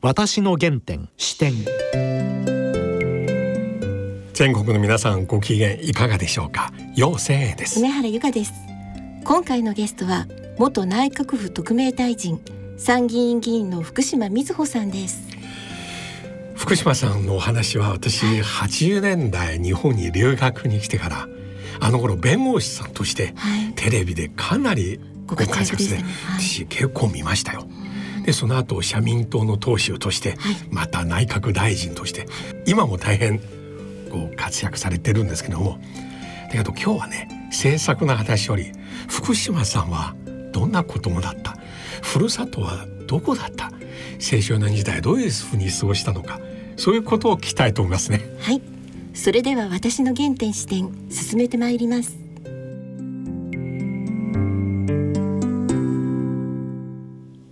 私の原点視点。全国の皆さんご機嫌いかがでしょうか？陽性です。梅原由香です。今回のゲストは元内閣府特命大臣参議院議員の福島瑞穂さんです。福島さんのお話は私80年代日本に留学に来てからあの頃弁護士さんとしてテレビでかなりご活躍で、ね。はい、私結構見ましたよ。でその後社民党の党首として、また内閣大臣として、今も大変こう活躍されてるんですけどもだけど今日はね政策の話より福島さんはどんな子供だった。ふるさとはどこだった。青少年時代どういうふうに過ごしたのか。そういうことを聞きたいと思いますね。はい。それでは私の原点視点進めてまいります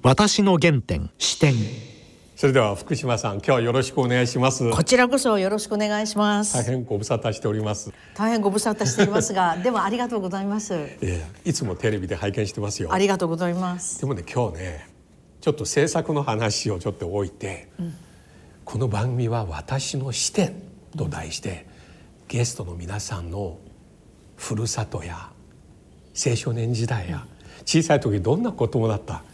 私の原点視点。それでは福島さん今日はよろしくお願いします。こちらこそよろしくお願いします。大変ご無沙汰しております。大変ご無沙汰していますが でもありがとうございます、えー、いつもテレビで拝見してますよ。ありがとうございます。でもね今日ねちょっと制作の話をちょっと置いて、うん、この番組は私の視点と題して、うん、ゲストの皆さんのふるさとや青少年時代や、小さい時どんな子供だった？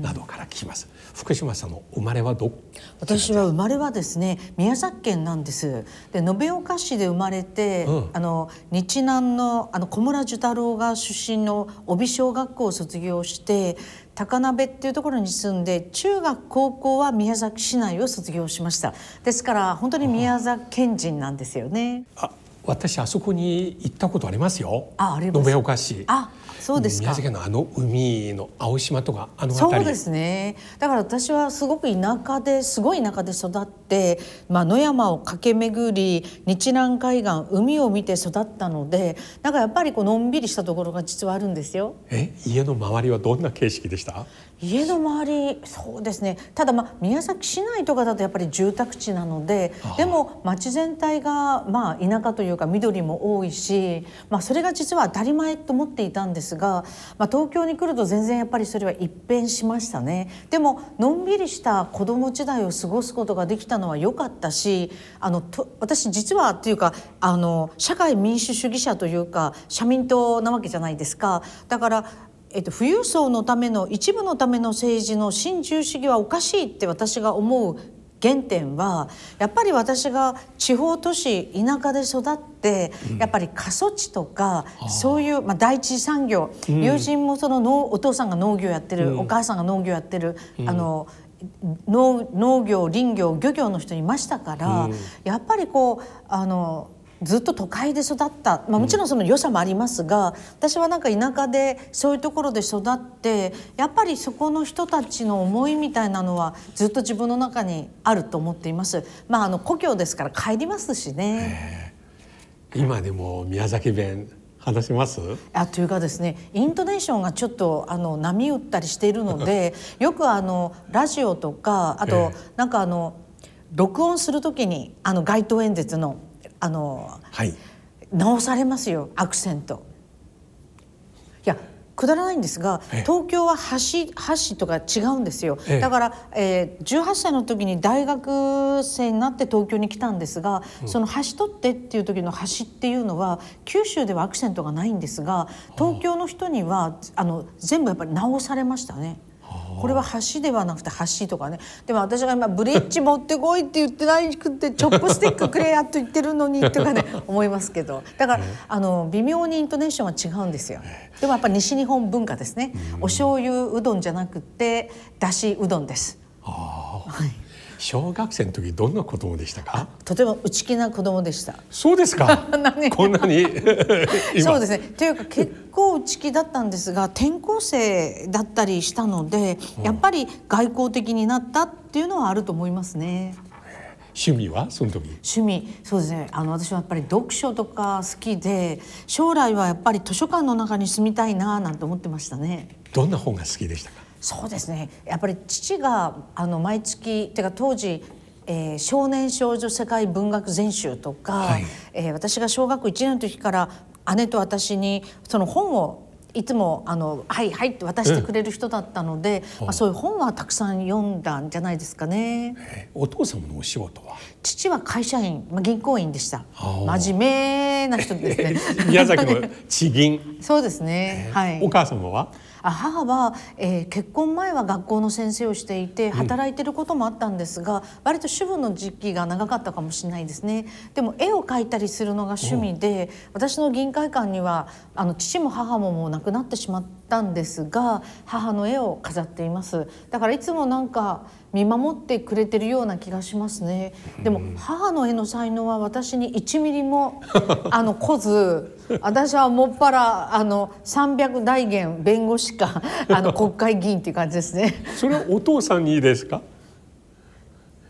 などから聞きます。福島さんの生まれはど私は生まれはですね宮崎県なんです。で延岡市で生まれて、うん、あの日南のあの小村寿太郎が出身の帯小学校を卒業して高鍋っていうところに住んで中学高校は宮崎市内を卒業しました。ですから本当に宮崎県人なんですよね。あ私あそこに行ったことありますよ。ああります。延岡市。あそうです宮崎のあの海の青島とかあのそうですね。だから私はすごく田舎ですごい田舎で育って、まあ、野山を駆け巡り日南海岸海を見て育ったのでなんかやっぱりこうのんびりしたところが実はあるんですよ。え家の周りはどんな景色でした？家の周りそうですね。ただまあ宮崎市内とかだとやっぱり住宅地なのででも町全体がまあ田舎というか緑も多いし、まあ、それが実は当たり前と思っていたんですが、まあ、東京に来ると全然やっぱりそれは一変しましたね。でものんびりした子供時代を過ごすことができたのは良かったしあのと私実はっていうかあの社会民主主義者というか社民党なわけじゃないですか。だからえっと、富裕層のための一部のための政治の新自由主義はおかしいって私が思う原点はやっぱり私が地方都市田舎で育って、うん、やっぱり過疎地とかそういう、まあ、第一次産業、うん、友人もその農お父さんが農業やってる、うん、お母さんが農業やってる、あの農農業林業漁業の人いましたから、やっぱりこうあのずっと都会で育った、まあ、もちろんその良さもありますが、うん、私はなんか田舎でそういうところで育ってやっぱりそこの人たちの思いみたいなのはずっと自分の中にあると思っています。まあ、あの故郷ですから帰りますしね。今でも宮崎弁話します？あというかですねイントネーションがちょっとあの波打ったりしているので よくあのラジオとかあと、えー、なんかあの録音する時にあの街頭演説のあの、はい、直されますよアクセント。いやくだらないんですが東京は橋橋とか違うんですよ、だから、えー、18歳の時に大学生になって東京に来たんですが、うん、その橋取ってっていう時の橋っていうのは九州ではアクセントがないんですが東京の人にはあの全部やっぱり直されましたね。これは橋ではなくて橋とかね。でも私が今ブリッジ持ってこいって言ってないくてチョップスティックくれやと言ってるのにとかね 思いますけど。だからあの微妙にイントネーションは違うんですよ。でもやっぱ西日本文化ですね。お醤油うどんじゃなくてだしうどんです。はい小学生の時どんな子供でしたか？とても内気な子供でした。そうですか？こんなに？そうですね。というか結構内気だったんですが転校生だったりしたので、やっぱり外交的になったっていうのはあると思いますね。趣味は？その時。趣味。そうですね。あの私はやっぱり読書とか好きで将来はやっぱり図書館の中に住みたいななんて思ってましたね。どんな本が好きでしたか？そうですねやっぱり父があの毎月てか当時えー、少年少女世界文学全集とか、はい、えー、私が小学校1年の時から姉と私にその本をいつもあのはいはいって渡してくれる人だったので、まあ、そういう本はたくさん読んだんじゃないですかね。えーお父様のお仕事は？父は会社員、まあ、銀行員でした。真面目な人ですね。宮崎の地銀、そうですね。はい。お母様は？あ母は、えー結婚前は学校の先生をしていて働いてることもあったんですが、割と主婦の時期が長かったかもしれないですね。でも絵を描いたりするのが趣味で私の銀会館にはあの父も母ももう亡くなってしまったんですが母の絵を飾っています。だからいつもなんか見守ってくれてるような気がしますね。でも母の絵の才能は私に1ミリも あの来ず私はもっぱらあの300代元弁護士か あの 国会議員っていう感じですね。それはお父さんにですか？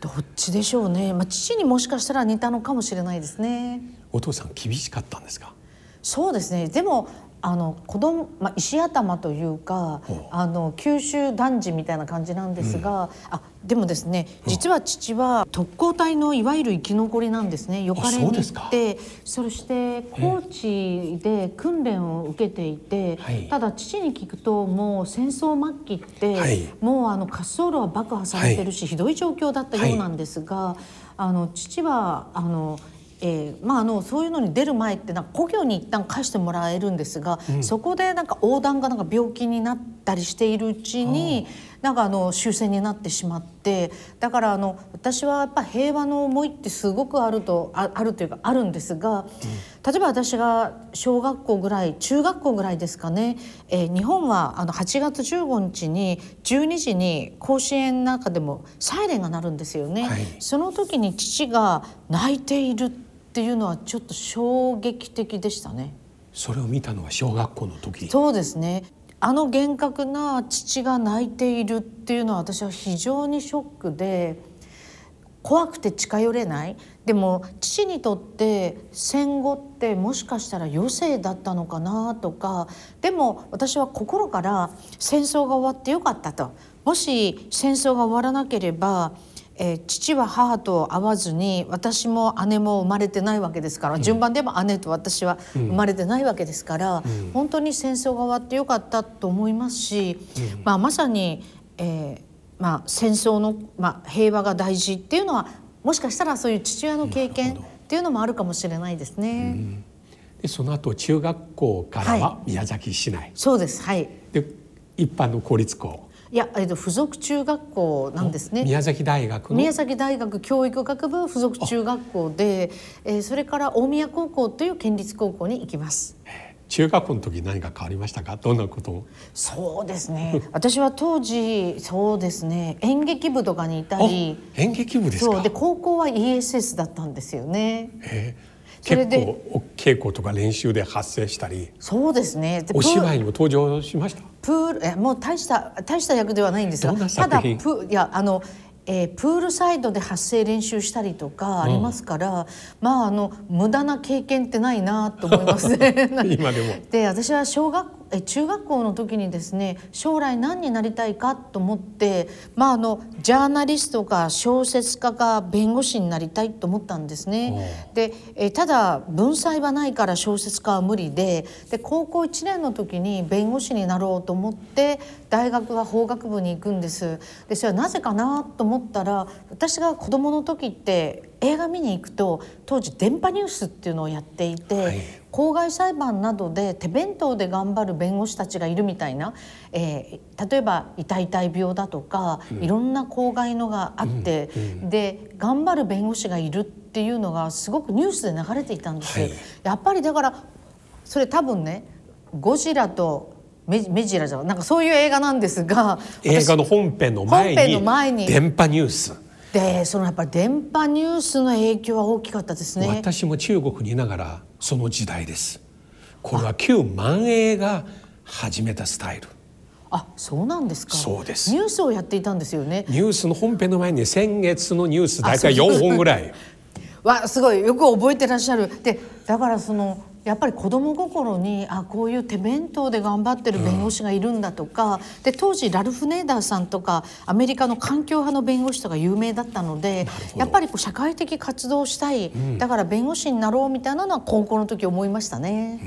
どっちでしょうね、まあ、父にもしかしたら似たのかもしれないですね。お父さん厳しかったんですか？そうですね。でもあの子供、まあ、石頭というかあの九州男児みたいな感じなんですが、あでもですね実は父は特攻隊のいわゆる生き残りなんですねよかれに行って。そして高知で訓練を受けていて、はい。ただ父に聞くともう戦争末期って、はい。もうあの滑走路は爆破されてるし、ひどい状況だったようなんですが、あの父はあの。えーまあ、あのそういうのに出る前ってなんか故郷に一旦返してもらえるんですが、そこでなんか横断がなんか病気になったりしているうちになんかあの終戦になってしまってだからあの私はやっぱ平和の思いってすごくあるとああるというかあるんですが、例えば私が小学校ぐらい中学校ぐらいですかね、えー日本はあの8月15日に12時に甲子園の中でもサイレンが鳴るんですよね。はい。その時に父が泣いているっていうのはちょっと衝撃的でしたね。それを見たのは小学校の時そうですね。あの厳格な父が泣いているっていうのは私は非常にショックで怖くて近寄れないでも父にとって戦後ってもしかしたら余生だったのかなとかでも私は心から戦争が終わってよかったともし戦争が終わらなければえー父は母と会わずに私も姉も生まれてないわけですから、順番でも姉と私は生まれてないわけですから、本当に戦争が終わってよかったと思いますし、まあ、まさに、えーまあ、戦争の、まあ、平和が大事っていうのはもしかしたらそういう父親の経験っていうのもあるかもしれないですね。でその後中学校からはは宮崎市内、そうです。はい。で一般の公立校いや、えっと、付属中学校なんですね。宮崎大学の？宮崎大学教育学部附属中学校で、えーそれから大宮高校という県立高校に行きます。中学校の時何か変わりましたか？どんなことを？そうですね。私は当時そうですね演劇部とかにいたあり、演劇部ですか？で高校は ESS だったんですよね。えー結構お稽古とか練習で発生したり。そうですね。でお芝居にも登場しました？プールえもう大した大した役ではないんですがただプいやあの、えープールサイドで発声練習したりとかありますから、まああの無駄な経験ってないなと思いますね。今でも。で私は小学え中学校の時にですね将来何になりたいかと思って、まあ、あのジャーナリストか小説家か弁護士になりたいと思ったんですね。でえただ文才はないから小説家は無理でで高校1年の時に弁護士になろうと思って大学は法学部に行くんです。でそれはなぜかなと思ったら私が子供の時って映画見に行くと当時電波ニュースっていうのをやっていて、はい。公害裁判などで手弁当で頑張る弁護士たちがいるみたいな、えー例えば痛い痛い病だとか、いろんな公害のがあって、で頑張る弁護士がいるっていうのがすごくニュースで流れていたんですよ。はい。やっぱりだからそれ多分ねゴジラとメメジラじゃなんかそういう映画なんですが映画の本編の前に本編の前に電波ニュース、でそのやっぱり電波ニュースの影響は大きかったですね。私も中国にいながらその時代です。これは旧万栄が始めたスタイル。あそうなんですか。そうです。ニュースをやっていたんですよね。ニュースの本編の前に先月のニュース大体あそう4本ぐらい。わすごいよく覚えてらっしゃる。でだからそのやっぱり子供心にあこういう手弁当で頑張ってる弁護士がいるんだとか、で当時ラルフ・ネーダーさんとかアメリカの環境派の弁護士とか有名だったのでやっぱりこう社会的活動をしたい、だから弁護士になろうみたいなのは高校の時思いましたね。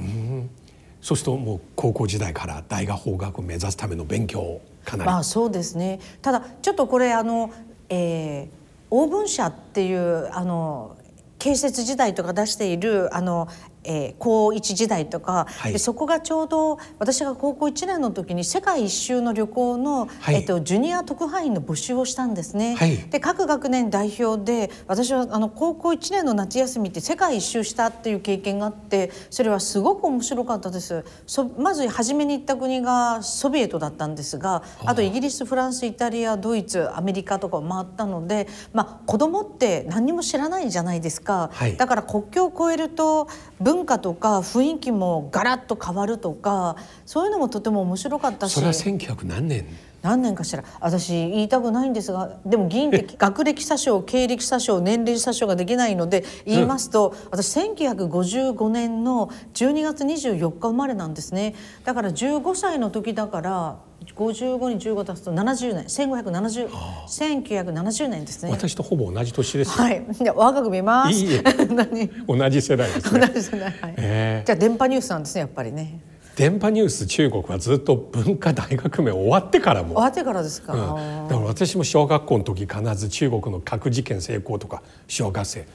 そうするともう高校時代から大学法学を目指すための勉強をかなり、まあそうですね。ただちょっとこれあの、えー、オーブン社っていうあの建設時代とか出しているあのえー、高1時代とか、はい、でそこがちょうど私が高校1年の時に世界一周の旅行の、はい、えーと、ジュニア特派員の募集をしたんですね。はい、で各学年代表で私はあの高校1年の夏休みって世界一周したっていう経験があってそれはすごく面白かったです。そまず初めに行った国がソビエトだったんですがあとイギリスフランスイタリアドイツアメリカとかを回ったので、まあ、子供って何にも知らないじゃないですか。だから国境を越えると文文化とか雰囲気もガラッと変わるとかそういうのもとても面白かったし。それは1900何年？何年かしら。私言いたくないんですがでも議員って学歴詐称経歴詐称年齢詐称ができないので言いますと、うん、私1955年の12月24日生まれなんですね。だから15歳の時だから55に15足すと70年1570 1970年ですね。私とほぼ同じ年ですはい。じゃ若く見ます。いい 同じ世代です、ね、同じ世代。はい、えー、じゃ電波ニュースなんですねやっぱりね。電波ニュース中国はずっと文化大革命終わってからも。終わってからですか、うん、だから私も小学校の時必ず中国の核事件成功とか小学生。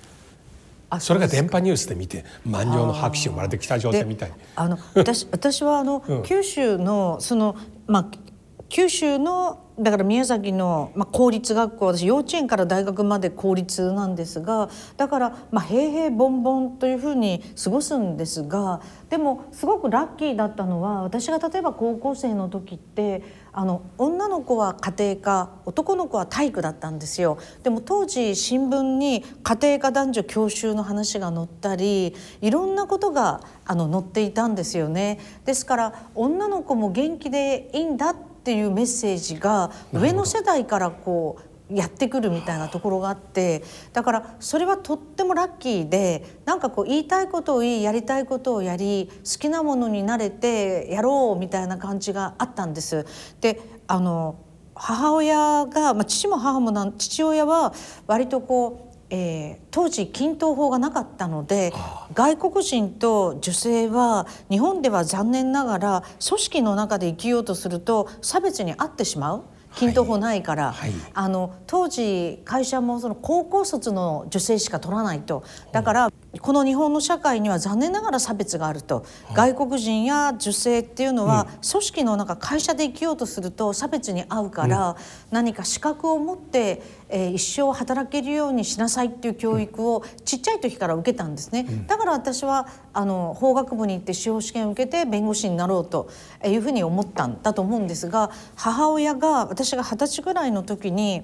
それが電波ニュースで見て満了の拍手をもらって北朝鮮みたいに。あの私私はあの、うん、九州のそのまあ九州のだから宮崎の、まあ、公立学校私幼稚園から大学まで公立なんですがだから、まあ、平々凡々というふうに過ごすんですがでもすごくラッキーだったのは私が例えば高校生の時ってあの女の子は家庭科男の子は体育だったんですよ。でも当時新聞に家庭科男女教習の話が載ったりいろんなことがあの載っていたんですよね。ですから女の子も元気でいいんだってっていうメッセージが上の世代からこうやってくるみたいなところがあってだからそれはとってもラッキーでなんかこう言いたいことを言いやりたいことをやり好きなものになれてやろうみたいな感じがあったんです。であの母親が、まあ、父も母もなん父親は割とこうえー、当時均等法がなかったので外国人と女性は日本では残念ながら組織の中で生きようとすると差別に遭ってしまう。均等法ないから、はいはい、あの当時会社もその高校卒の女性しか取らないと。だからこの日本の社会には残念ながら差別があると、外国人や女性っていうのは、組織の中会社で生きようとすると差別に遭うから、何か資格を持って、えー、一生働けるようにしなさいっていう教育をちっちゃい時から受けたんですね。だから私はあの法学部に行って司法試験を受けて弁護士になろうというふうに思ったんだと思うんですが母親が私が二十歳ぐらいの時に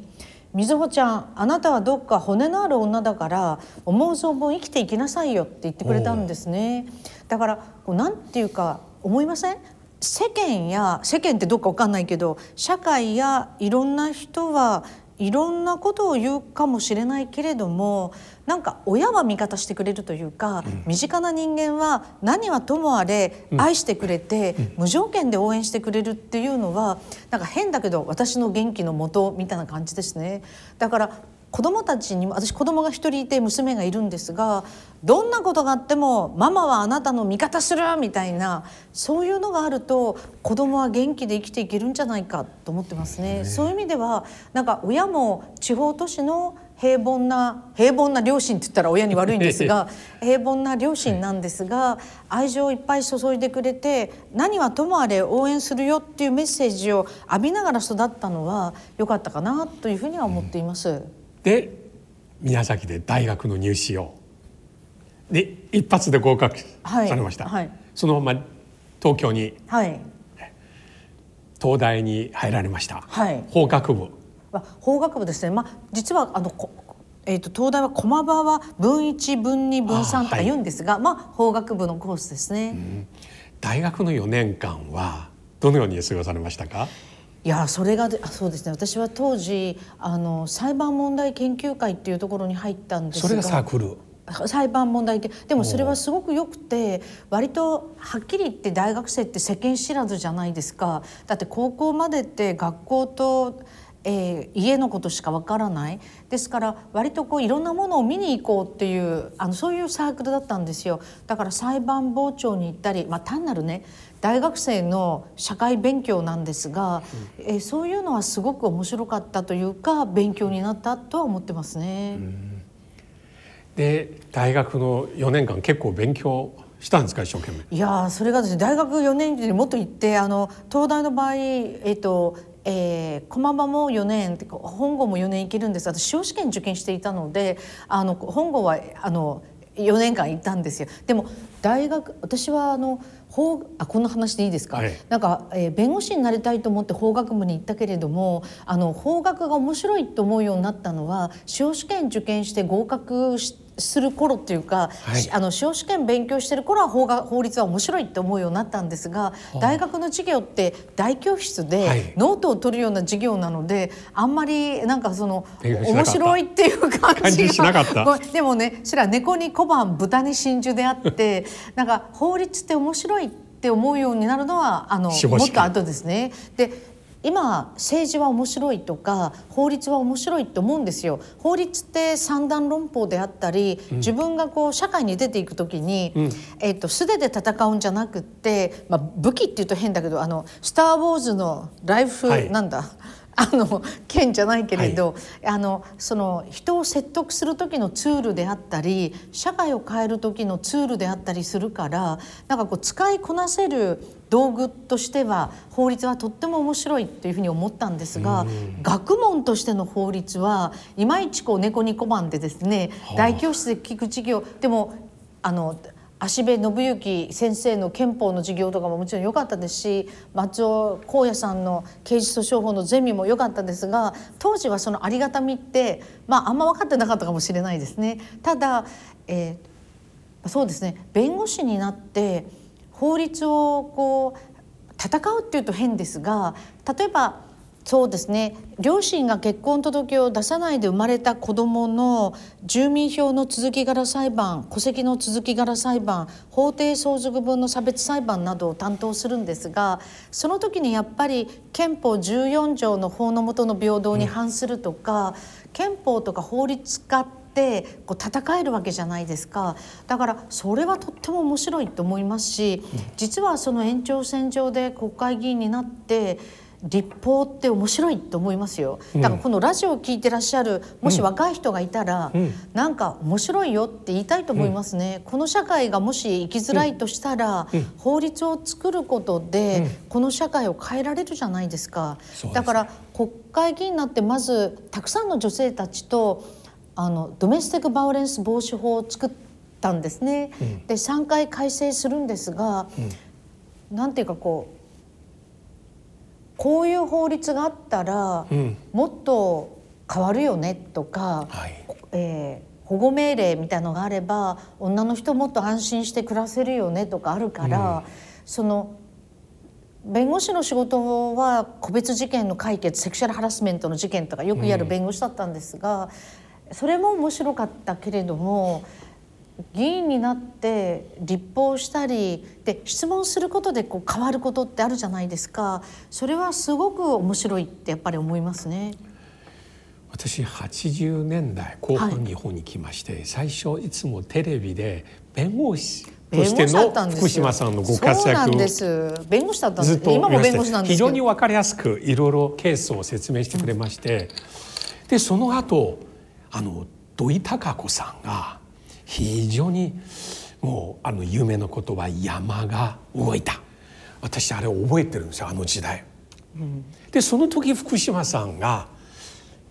みずほちゃんあなたはどっか骨のある女だから思う存分生きていきなさいよって言ってくれたんですね。だからこうなんていうか思いません？世間や世間ってどっか分かんないけど社会やいろんな人はいろんなことを言うかもしれないけれどもなんか親は味方してくれるというか、うん、身近な人間は何はともあれ愛してくれて、うん、無条件で応援してくれるっていうのはなんか変だけど私の元気のもとみたいな感じですね。だから子供たちにも私子供が一人いて娘がいるんですがどんなことがあってもママはあなたの味方するみたいなそういうのがあると子供は元気で生きていけるんじゃないかと思ってますね。そういう意味ではなんか親も地方都市の平凡な平凡な両親って言ったら親に悪いんですが 平凡な両親なんですが愛情をいっぱい注いでくれて何はともあれ応援するよっていうメッセージを浴びながら育ったのは良かったかなというふうには思っています。で宮崎で大学の入試を。で一発で合格されました、はい。はい、そのまま東京に、はい、東大に入られました、はい、法学部。法学部ですね、まあ、実はあのえーと、東大は駒場は分一分二分三とか言うんですが、はい、まあ法学部のコースですね、うん、大学の4年間はどのように過ごされましたか？いやそれがあそうですね。私は当時あの裁判問題研究会っていうところに入ったんですが。それがサークル裁判問題でもそれはすごくよくて割とはっきり言って大学生って世間知らずじゃないですか。だって高校までって学校とえー、家のことしかわからない。ですから割とこういろんなものを見に行こうっていうあのそういうサークルだったんですよ。だから裁判傍聴に行ったり、まあ、単なるね大学生の社会勉強なんですが、うん、えー、そういうのはすごく面白かったというか勉強になったとは思ってますね。で大学の4年間結構勉強したんですか一生懸命。いやそれがですね大学4年時にもっと行ってあの東大の場合えっ、ー、とえー、駒場も4年本郷も4年行けるんです。私司法試験受験していたのであの本郷はあの4年間行ったんですよ。でも大学私はあの法あこんな話でいいですか、はい、なんか、えー、弁護士になりたいと思って法学部に行ったけれどもあの法学が面白いと思うようになったのは司法試験受験して合格してする頃っていうか、はい、あの司法試験勉強してる頃は法が法律は面白いって思うようになったんですが、大学の授業って大教室でノートを取るような授業なので、あんまりなんかその面白いっていう感じが。でもねそれは猫に小判豚に真珠であって なんか法律って面白いって思うようになるのはあのもっと後ですね。で今政治は面白いとか法律は面白いって思うんですよ。法律って三段論法であったり、うん、自分がこう社会に出ていく時に、うん、えっと素手で戦うんじゃなくって、まあ、武器っていうと変だけどあの「スター・ウォーズ」のライフ、はい、なんだあの剣じゃないけれど、はい、あのその人を説得する時のツールであったり社会を変える時のツールであったりするからなんかこう使いこなせる道具としては法律はとっても面白いというふうに思ったんですが、学問としての法律はいまいちこう猫に小判でですね、大教室で聞く授業でもあの足部信之先生の憲法の授業とかももちろん良かったですし松尾光也さんの刑事訴訟法のゼミも良かったですが当時はそのありがたみって、まあ、あんま分かってなかったかもしれないですね。ただ、えー、そうですね弁護士になって法律をこう戦うっていうと変ですが例えばそうですね。両親が結婚届を出さないで生まれた子どもの住民票の続き柄裁判戸籍の続き柄裁判法定相続分の差別裁判などを担当するんですがその時にやっぱり憲法14条の法の下の平等に反するとか、うん、憲法とか法律家ってこう戦えるわけじゃないですか。だからそれはとっても面白いと思いますし実はその延長線上で国会議員になって立法って面白いと思いますよ。だからこのラジオを聞いてらっしゃるもし若い人がいたら、うん、なんか面白いよって言いたいと思いますね、うん、この社会がもし生きづらいとしたら、うん、法律を作ることで、この社会を変えられるじゃないですか。だから国会議員になってまずたくさんの女性たちとあのドメスティックバイオレンス防止法を作ったんですね、で3回改正するんですが、うん、なんていうかこうこういう法律があったら、うん、もっと変わるよねとか、はい、えー、保護命令みたいのがあれば女の人もっと安心して暮らせるよねとかあるから、うん、その弁護士の仕事は個別事件の解決セクシャルハラスメントの事件とかよくやる弁護士だったんですが、うん、それも面白かったけれども。議員になって立法したりで質問することでこう変わることってあるじゃないですか。それはすごく面白いってやっぱり思いますね。私80年代後半日本に来まして、はい、最初いつもテレビで弁護士としての福島さんのご活躍弁護士だったんです。今も弁護士なんです非常に分かりやすくいろいろケースを説明してくれまして、うん、でその後あの土井孝子さんが非常にもうあの有名な言葉山が動いた。私あれ覚えてるんですよあの時代。うん、でその時福島さんが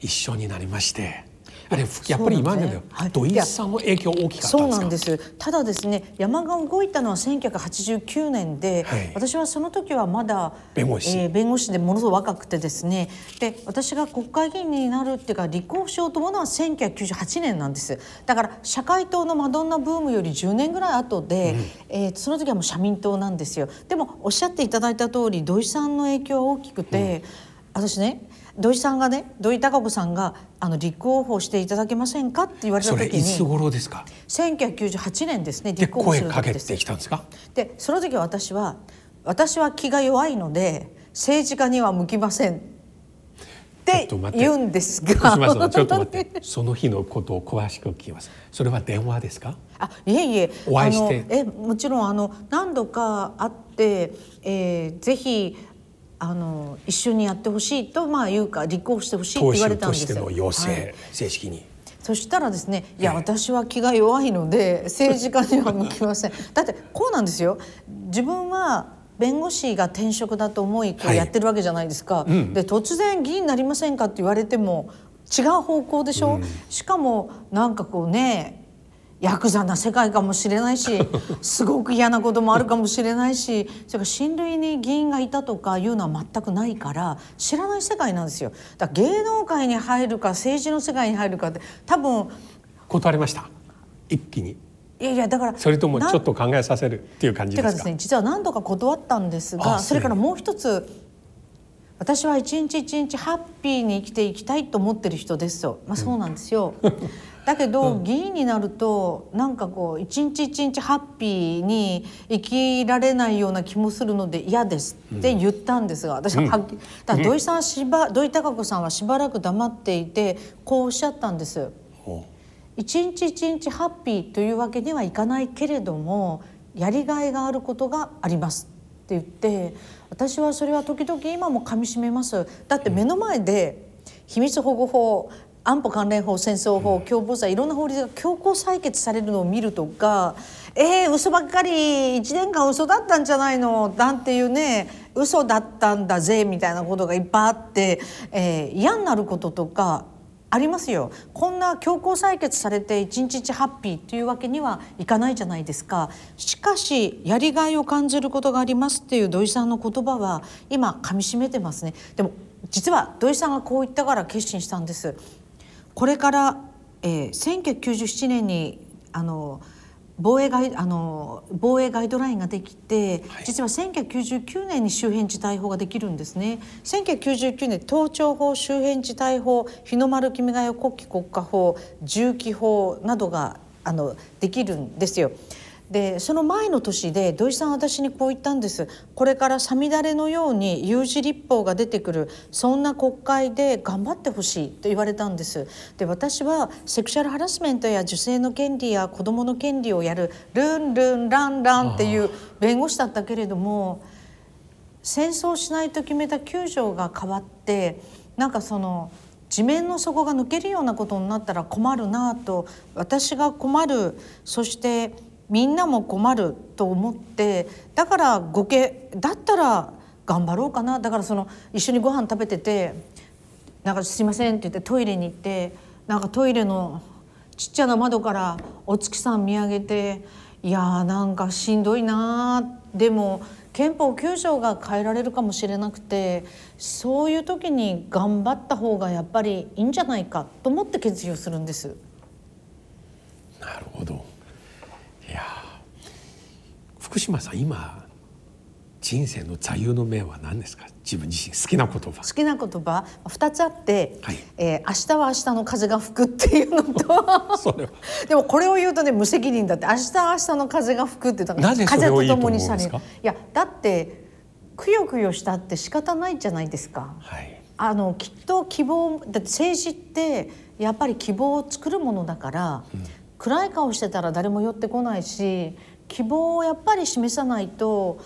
一緒になりましてあれやっぱり今まで土井さんの影響大きかったそうなんです。ただですね山が動いたのは1989年で、はい、私はその時はまだ弁護士、えー、弁護士でものすごく若くてですね。で私が国会議員になるっていうか立候補しようと思うのは1998年なんです。だから社会党のマドンナブームより10年ぐらい後で、うん、えー、その時はもう社民党なんですよ。でもおっしゃっていただいた通り土井さんの影響は大きくて、うん、私ね土井さんがね土井孝子さんがあの立候補していただけませんかって言われた時にいつ頃ですか？1998年ですね立候補する時です。できたんですか？でその時私は私は気が弱いので政治家には向きませんって言うんですが。ちょっと待って。その日のことを詳しく聞きます。それは電話ですか？あいえいえ。お会いして。えもちろんあの何度か会って、えー、ぜひあの一緒にやってほしいとまあいうか立候補してほしいって言われたんですよ。の要請、はい、正式に。そしたらですねいや、私は気が弱いので政治家には向きません。だってこうなんですよ。自分は弁護士が転職だと思いこうやってるわけじゃないですか、はいうん、で突然議員になりませんかって言われても違う方向でしょ、うん、しかもなんかこうねヤクザな世界かもしれないし すごく嫌なこともあるかもしれないしそれから親類に議員がいたとかいうのは全くないから知らない世界なんですよ。だから芸能界に入るか政治の世界に入るかって多分断りました一気に。いやいやだからそれともちょっと考えさせるっていう感じですか？ですね実は何度か断ったんですがそれからもう一つ私は一日一日ハッピーに生きていきたいと思ってる人ですよ。まあそうなんですよ。だけど、議員になるとなんかこう一日一日ハッピーに生きられないような気もするので嫌ですって言ったんですが、私ははっきり、だ土井さんしば土井孝子さんはしばらく黙っていてこうおっしゃったんです。一日一日ハッピーというわけにはいかないけれどもやりがいがあることがありますって言って私はそれは時々今もかみしめます。だって目の前で秘密保護法安保関連法戦争法共謀罪いろんな法律が強行採決されるのを見るとかえー、嘘ばっかり1年間嘘だったんじゃないの？なんていうね嘘だったんだぜみたいなことがいっぱいあって、えー、嫌になることとかありますよ。こんな強行採決されて一日一ハッピーというわけにはいかないじゃないですか。しかしやりがいを感じることがありますっていう土井さんの言葉は今かみしめてますね。でも実は土井さんがこう言ったから決心したんですこれから、えー、1997年にあの防衛ガイあの防衛ガイドラインができて、はい、実は1999年に周辺地帯法ができるんですね1999年盗聴法周辺地帯法日の丸君ヶ代国旗国家法銃器法などがあのできるんですよ。でその前の年で土井さん私にこう言ったんです。これからさみだれのように有事立法が出てくる。そんな国会で頑張ってほしいと言われたんです。で私はセクシャルハラスメントや女性の権利や子どもの権利をやる。ルンルンランランっていう弁護士だったけれども戦争しないと決めた9条が変わってなんかその地面の底が抜けるようなことになったら困るなと私が困る。そしてみんなも困ると思ってだからごけだったら頑張ろうかな。だからその一緒にご飯食べてて「なんかすいません」って言ってトイレに行ってなんかトイレのちっちゃな窓からお月さん見上げていやーなんかしんどいなでも憲法9条が変えられるかもしれなくてそういう時に頑張った方がやっぱりいいんじゃないかと思って決意をするんです。なるほど。福島さん今人生の座右の銘は何ですか？自分自身好きな言葉。好きな言葉？二つあって、はい。えー、明日は明日の風が吹くっていうのと。それは。でもこれを言うとね無責任だって。明日は明日の風が吹くって言ったら風とともにされる。いやだってくよくよしたって仕方ないじゃないですか、はい、あのきっと希望だって政治ってやっぱり希望を作るものだから、うん、暗い顔してたら誰も寄ってこないし希望をやっぱり示さないと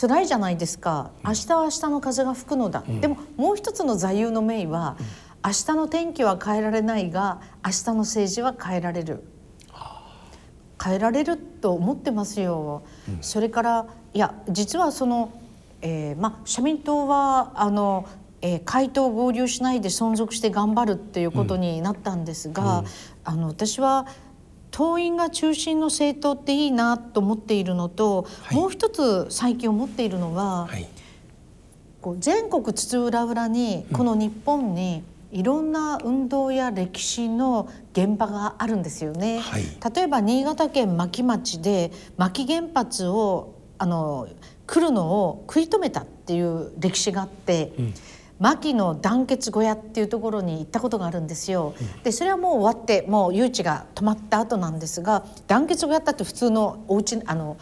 辛いじゃないですか。明日は明日の風が吹くのだ、うん、でももう一つの座右の銘は、うん、明日の天気は変えられないが明日の政治は変えられる。変えられると思ってますよ、うん、それからいや実はその、えー、まあ社民党はあのえー、回答合流しないで存続して頑張るっていうことになったんですが、あの私は党員が中心の政党っていいなと思っているのと、はい、もう一つ最近思っているのは、はい、こう全国津々浦々にこの日本にいろんな運動や歴史の現場があるんですよね。はい、例えば新潟県牧町で牧原発をあの来るのを食い止めたっていう歴史があって。うん牧の団結小屋っていうところに行ったことがあるんですよ。でそれはもう終わってもう誘致が止まった後なんですが団結小屋って普通のお家あの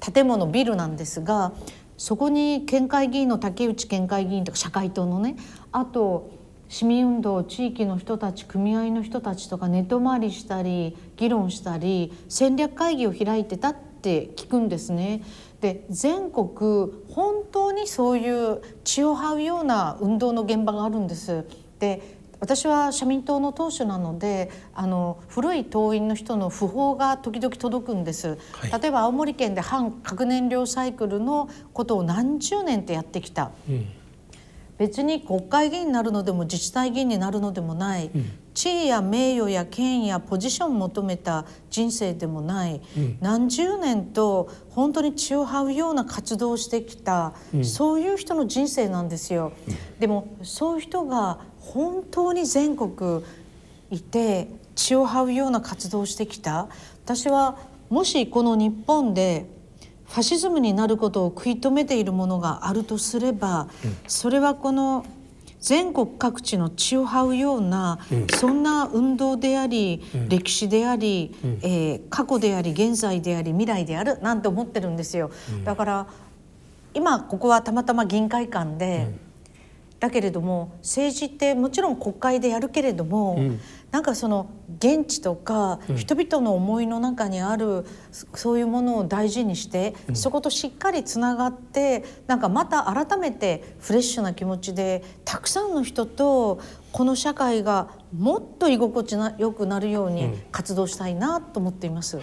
建物ビルなんですがそこに県会議員の竹内県会議員とか社会党のねあと市民運動地域の人たち組合の人たちとか寝泊まりしたり議論したり戦略会議を開いてたって聞くんですね。で全国本当にそういう血を這うような運動の現場があるんです。で私は社民党の党首なのであの古い党員の人の訃報が時々届くんです、はい、例えば青森県で反核燃料サイクルのことを何十年ってやってきた、うん、別に国会議員になるのでも自治体議員になるのでもない、うん、地位や名誉や権威やポジションを求めた人生でもない、うん、何十年と本当に血を這うような活動をしてきた、そういう人の人生なんですよ。でもそういう人が本当に全国いて血を這うような活動をしてきた。私はもしこの日本でファシズムになることを食い止めているものがあるとすれば、うん、それはこの全国各地の血を這うような、うん、そんな運動であり、うん、歴史であり、うん、えー、過去であり現在であり未来であるなんて思ってるんですよ。だから今ここはたまたま議員会館で、だけれども政治ってもちろん国会でやるけれども、うん、なんかその現地とか人々の思いの中にあるそういうものを大事にして、うん、そことしっかりつながってなんかまた改めてフレッシュな気持ちでたくさんの人とこの社会がもっと居心地なよくなるように活動したいなと思っています。うん、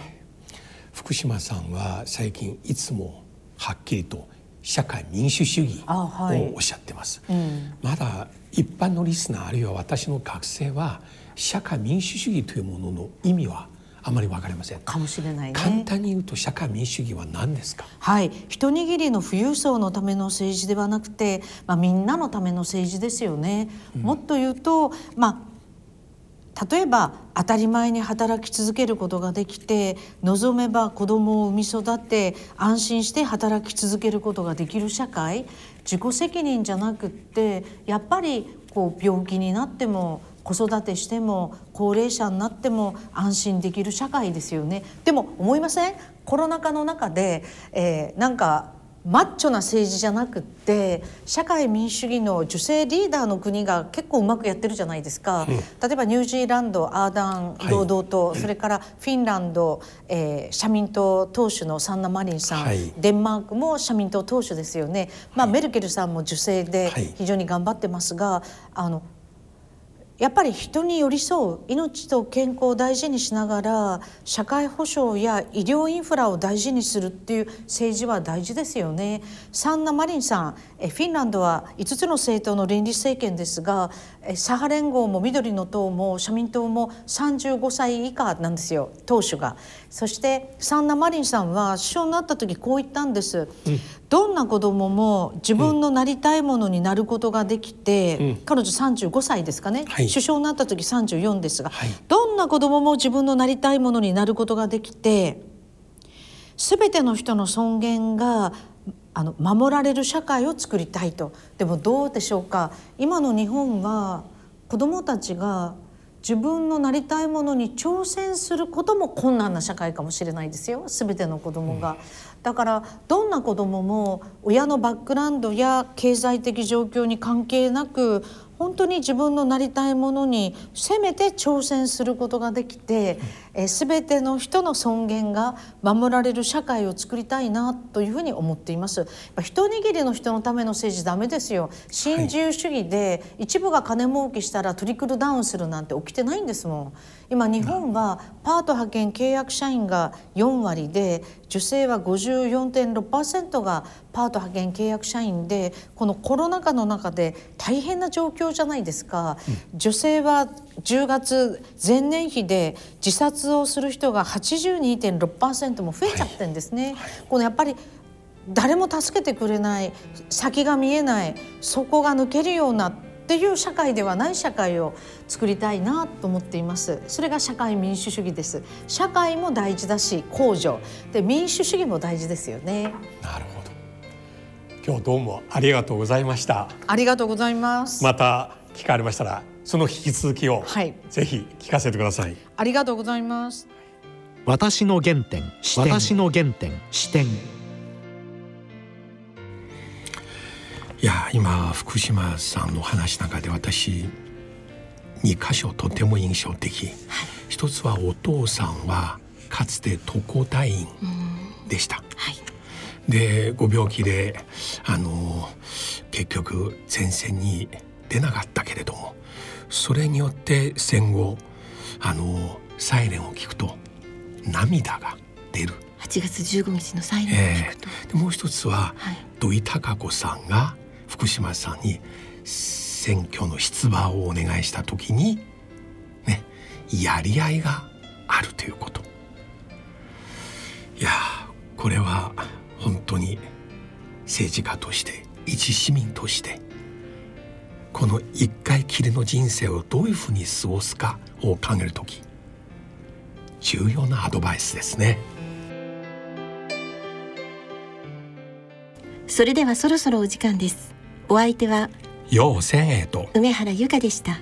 福島さんは最近いつもはっきりと社会民主主義をおっしゃってます、はいうん、まだ一般のリスナーあるいは私の学生は社会民主主義というものの意味はあまり分かりません。かもしれない、ね、簡単に言うと社会民主主義は何ですか？はい。一握りの富裕層のための政治ではなくて、まあ、みんなのための政治ですよね、うん、もっと言うとまあ例えば当たり前に働き続けることができて望めば子供を産み育て安心して働き続けることができる社会。自己責任じゃなくってやっぱりこう病気になっても子育てしても高齢者になっても安心できる社会ですよね。でも思いません？コロナ禍の中で、えー、なんかマッチョな政治じゃなくって社会民主主義の女性リーダーの国が結構うまくやってるじゃないですか、うん、例えばニュージーランドアーダン労働党、はい、それからフィンランド、えー、社民党党首のサンナ・マリンさん、はい、デンマークも社民党党首ですよね、まあ、メルケルさんも女性で非常に頑張ってますが、あのやっぱり人に寄り添う命と健康を大事にしながら社会保障や医療インフラを大事にするっていう政治は大事ですよね。サンナ・マリンさんえフィンランドは5つの政党の連立政権ですが左派連合も緑の党も社民党も35歳以下なんですよ党首が。そしてサンナ・マリンさんは首相になった時こう言ったんです。うん。どんな子供も自分のなりたいものになることができて、うん、彼女35歳ですかね、はい、首相になった時34ですが、はい、どんな子供も自分のなりたいものになることができて全ての人の尊厳があの守られる社会を作りたいと。でもどうでしょうか。今の日本は子どもたちが自分のなりたいものに挑戦することも困難な社会かもしれないですよ。全ての子どもが、うん、だからどんな子どもも親のバックグラウンドや経済的状況に関係なく本当に自分のなりたいものにせめて挑戦することができて、えー、全ての人の尊厳が守られる社会を作りたいなというふうに思っています。一握りの人のための政治ダメですよ。新自由主義で一部が金儲けしたらトリクルダウンするなんて起きてないんですもん。今日本はパート派遣契約社員が4割で女性は54.6%がパート派遣契約社員でこのコロナ禍の中で大変な状況じゃないですか、うん、女性は10月前年比で自殺をする人が82.6%も増えちゃってんですね。はい。はい、このやっぱり誰も助けてくれない先が見えない底が抜けるようなっていう社会ではない社会を作りたいなと思っています。それが社会民主主義です。社会も大事だし公助で民主主義も大事ですよね。なるほど。今日どうもありがとうございました。ありがとうございます。また聞かれましたらその引き続きを、はい、ぜひ聞かせてください。ありがとうございます。私の原点私の原点視点いや今福島さんの話の中で私2箇所とても印象的、はい、一つはお父さんはかつて特攻隊員でした。はい、でご病気であの結局前線に出なかったけれどもそれによって戦後あのサイレンを聞くと涙が出る。8月15日のサイレンを聞くと、えー、でもう一つは、はい、土井孝子さんが福島さんに選挙の出馬をお願いした時にねやり合いがあるということ。いやこれは本当に政治家として一市民としてこの一回きりの人生をどういうふうに過ごすかを考える時重要なアドバイスですね。それではそろそろお時間です。お相手は陽千恵と梅原由香でした